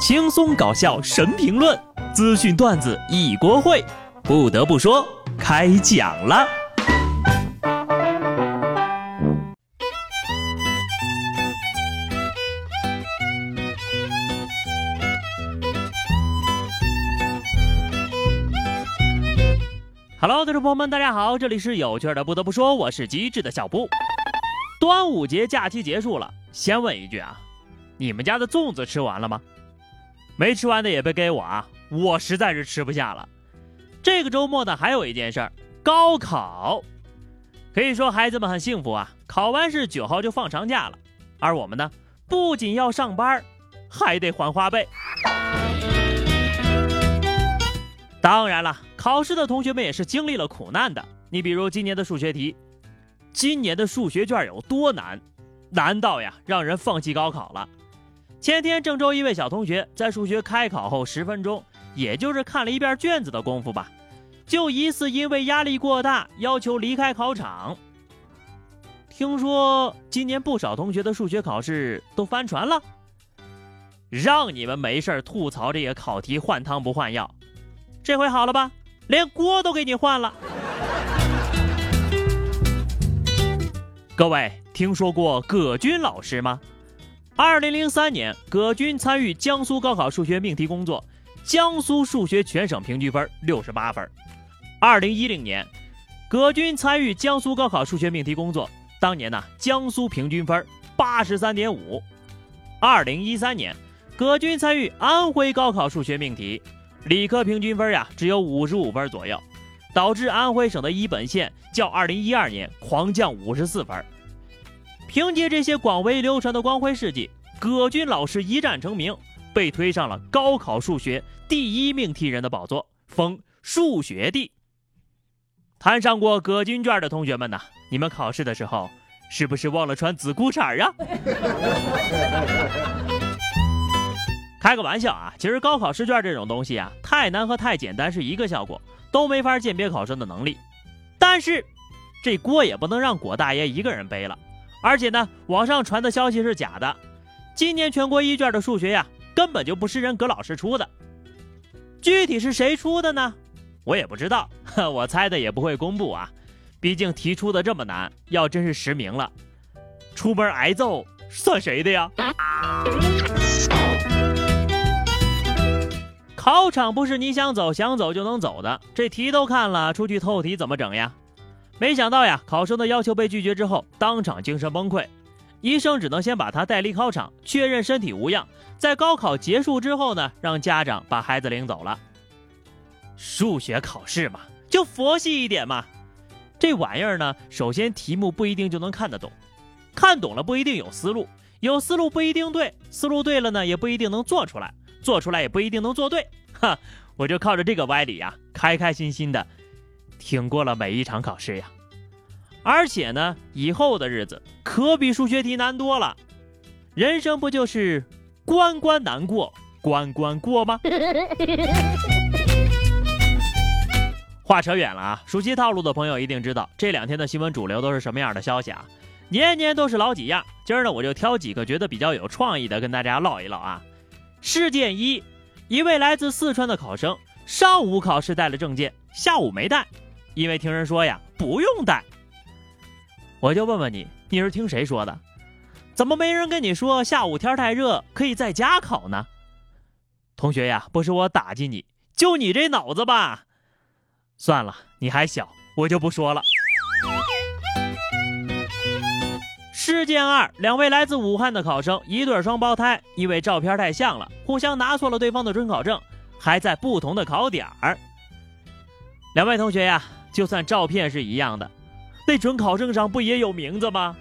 轻松搞笑神评论，资讯段子一锅烩。不得不说，开讲了。Hello，听众朋友们，大家好，这里是有趣的。不得不说，我是机智的小布。端午节假期结束了，先问一句啊，你们家的粽子吃完了吗？没吃完的也别给我啊！我实在是吃不下了。这个周末呢，还有一件事儿，高考。可以说孩子们很幸福啊，考完试九号就放长假了。而我们呢，不仅要上班，还得还花呗。当然了，考试的同学们也是经历了苦难的。你比如今年的数学题，今年的数学卷有多难？难到呀，让人放弃高考了。前天，郑州一位小同学在数学开考后十分钟，也就是看了一遍卷子的功夫吧，就疑似因为压力过大，要求离开考场。听说今年不少同学的数学考试都翻船了，让你们没事吐槽这个考题换汤不换药，这回好了吧？连锅都给你换了。各位听说过葛军老师吗？二零零三年，葛军参与江苏高考数学命题工作，江苏数学全省平均分六十八分。二零一零年，葛军参与江苏高考数学命题工作，当年呢，江苏平均分八十三点五。二零一三年，葛军参与安徽高考数学命题，理科平均分呀只有五十五分左右，导致安徽省的一本线较二零一二年狂降五十四分。凭借这些广为流传的光辉事迹，葛军老师一战成名，被推上了高考数学第一命题人的宝座，封数学帝。摊上过葛军卷的同学们呐，你们考试的时候是不是忘了穿紫裤衩啊？开个玩笑啊，其实高考试卷这种东西啊，太难和太简单是一个效果，都没法鉴别考生的能力。但是，这锅也不能让葛大爷一个人背了。而且呢，网上传的消息是假的。今年全国一卷的数学呀，根本就不是人葛老师出的。具体是谁出的呢？我也不知道，我猜的也不会公布啊。毕竟题出的这么难，要真是实名了，出门挨揍算谁的呀？考场不是你想走想走就能走的，这题都看了，出去透题怎么整呀？没想到呀，考生的要求被拒绝之后，当场精神崩溃，医生只能先把他带离考场，确认身体无恙。在高考结束之后呢，让家长把孩子领走了。数学考试嘛，就佛系一点嘛。这玩意儿呢，首先题目不一定就能看得懂，看懂了不一定有思路，有思路不一定对，思路对了呢，也不一定能做出来，做出来也不一定能做对。哈，我就靠着这个歪理呀，开开心心的。挺过了每一场考试呀，而且呢，以后的日子可比数学题难多了。人生不就是关关难过关关过吗？话扯远了啊，熟悉套路的朋友一定知道，这两天的新闻主流都是什么样的消息啊？年年都是老几样。今儿呢，我就挑几个觉得比较有创意的跟大家唠一唠啊。事件一，一位来自四川的考生，上午考试带了证件，下午没带。因为听人说呀，不用带。我就问问你，你是听谁说的？怎么没人跟你说下午天太热，可以在家考呢？同学呀，不是我打击你，就你这脑子吧。算了，你还小，我就不说了。事件二：两位来自武汉的考生，一对双胞胎，因为照片太像了，互相拿错了对方的准考证，还在不同的考点儿。两位同学呀。就算照片是一样的，那准考证上不也有名字吗？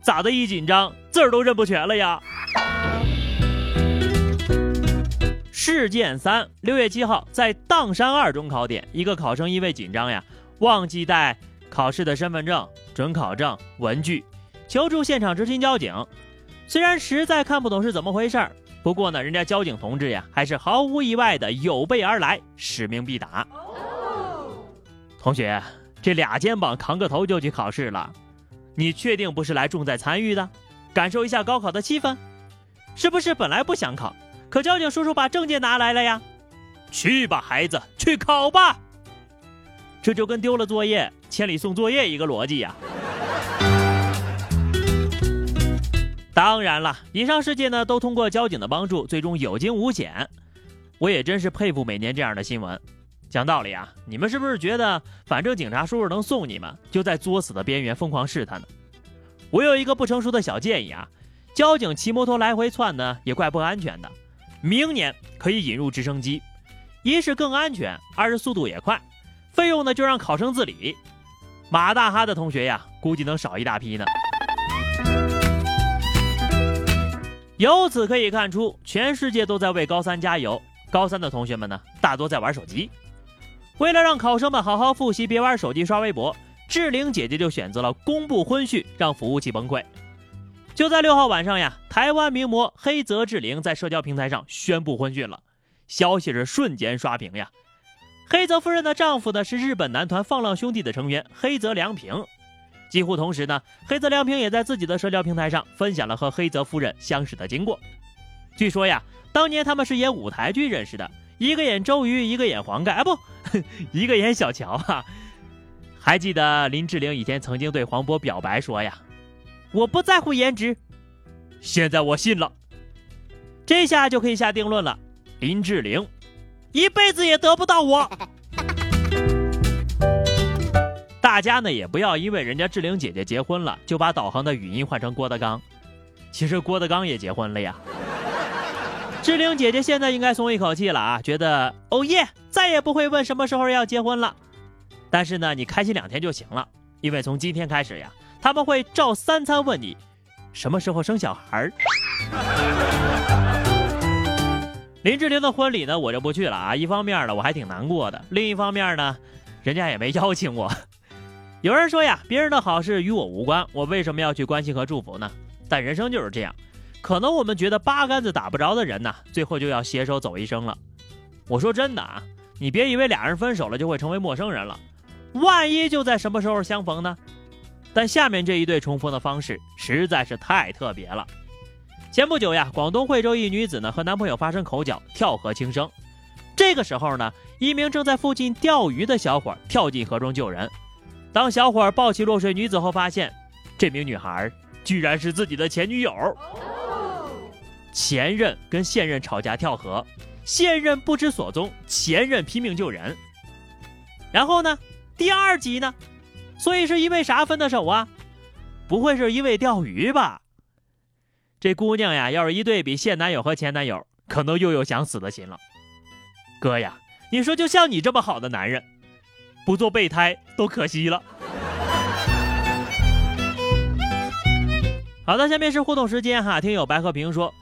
咋的？一紧张字儿都认不全了呀！事件三：六月七号，在砀山二中考点，一个考生因为紧张呀，忘记带考试的身份证、准考证、文具，求助现场执勤交警。虽然实在看不懂是怎么回事儿，不过呢，人家交警同志呀，还是毫无意外的有备而来，使命必达。同学，这俩肩膀扛个头就去考试了，你确定不是来重在参与的，感受一下高考的气氛？是不是本来不想考，可交警叔叔把证件拿来了呀。去吧，孩子，去考吧。这就跟丢了作业，千里送作业一个逻辑呀。当然了，以上事件呢都通过交警的帮助，最终有惊无险。我也真是佩服每年这样的新闻。讲道理啊，你们是不是觉得反正警察叔叔能送你们，就在作死的边缘疯狂试探呢？我有一个不成熟的小建议啊，交警骑摩托来回窜呢也怪不安全的。明年可以引入直升机，一是更安全，二是速度也快，费用呢就让考生自理。马大哈的同学呀，估计能少一大批呢。由此可以看出，全世界都在为高三加油。高三的同学们呢，大多在玩手机。为了让考生们好好复习，别玩手机刷微博，志玲姐姐就选择了公布婚讯，让服务器崩溃。就在六号晚上呀，台湾名模黑泽志玲在社交平台上宣布婚讯了，消息是瞬间刷屏呀。黑泽夫人的丈夫呢是日本男团放浪兄弟的成员黑泽良平，几乎同时呢，黑泽良平也在自己的社交平台上分享了和黑泽夫人相识的经过。据说呀，当年他们是演舞台剧认识的，一个演周瑜，一个演黄盖，啊不，一个演小乔哈。还记得林志玲以前曾经对黄渤表白说呀。我不在乎颜值，现在我信了，这下就可以下定论了。林志玲一辈子也得不到我。大家呢也不要因为人家志玲姐姐结婚了，就把导航的语音换成郭德纲。其实郭德纲也结婚了呀。志玲姐姐现在应该松一口气了啊，觉得哦耶，再也不会问什么时候要结婚了。但是呢，你开心两天就行了，因为从今天开始呀。他们会照三餐问你什么时候生小孩儿。林志玲的婚礼呢，我就不去了啊。一方面呢，我还挺难过的；另一方面呢，人家也没邀请我。有人说呀，别人的好事与我无关，我为什么要去关心和祝福呢？但人生就是这样，可能我们觉得八竿子打不着的人呢，最后就要携手走一生了。我说真的啊，你别以为俩人分手了就会成为陌生人了，万一就在什么时候相逢呢？但下面这一对重逢的方式实在是太特别了。前不久呀，广东惠州一女子呢和男朋友发生口角，跳河轻生。这个时候呢，一名正在附近钓鱼的小伙跳进河中救人。当小伙抱起落水女子后，发现这名女孩居然是自己的前女友。前任跟现任吵架跳河，现任不知所踪，前任拼命救人。然后呢，第二集呢？所以是因为啥分的手啊？不会是因为钓鱼吧？这姑娘呀，要是一对比现男友和前男友，可能又有想死的心了。哥呀，你说就像你这么好的男人，不做备胎都可惜了。好的，下面是互动时间哈。听友白和平说，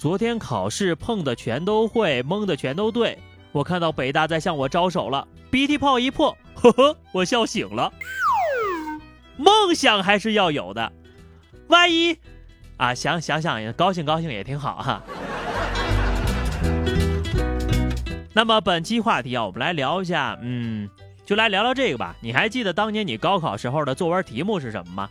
昨天考试碰的全都会，蒙的全都对。我看到北大在向我招手了，鼻涕泡一破，呵呵，我笑醒了。梦想还是要有的，万一啊想想想也高兴高兴也挺好哈。那么本期话题啊，我们来聊一下，嗯，就来聊聊这个吧。你还记得当年你高考时候的作文题目是什么吗？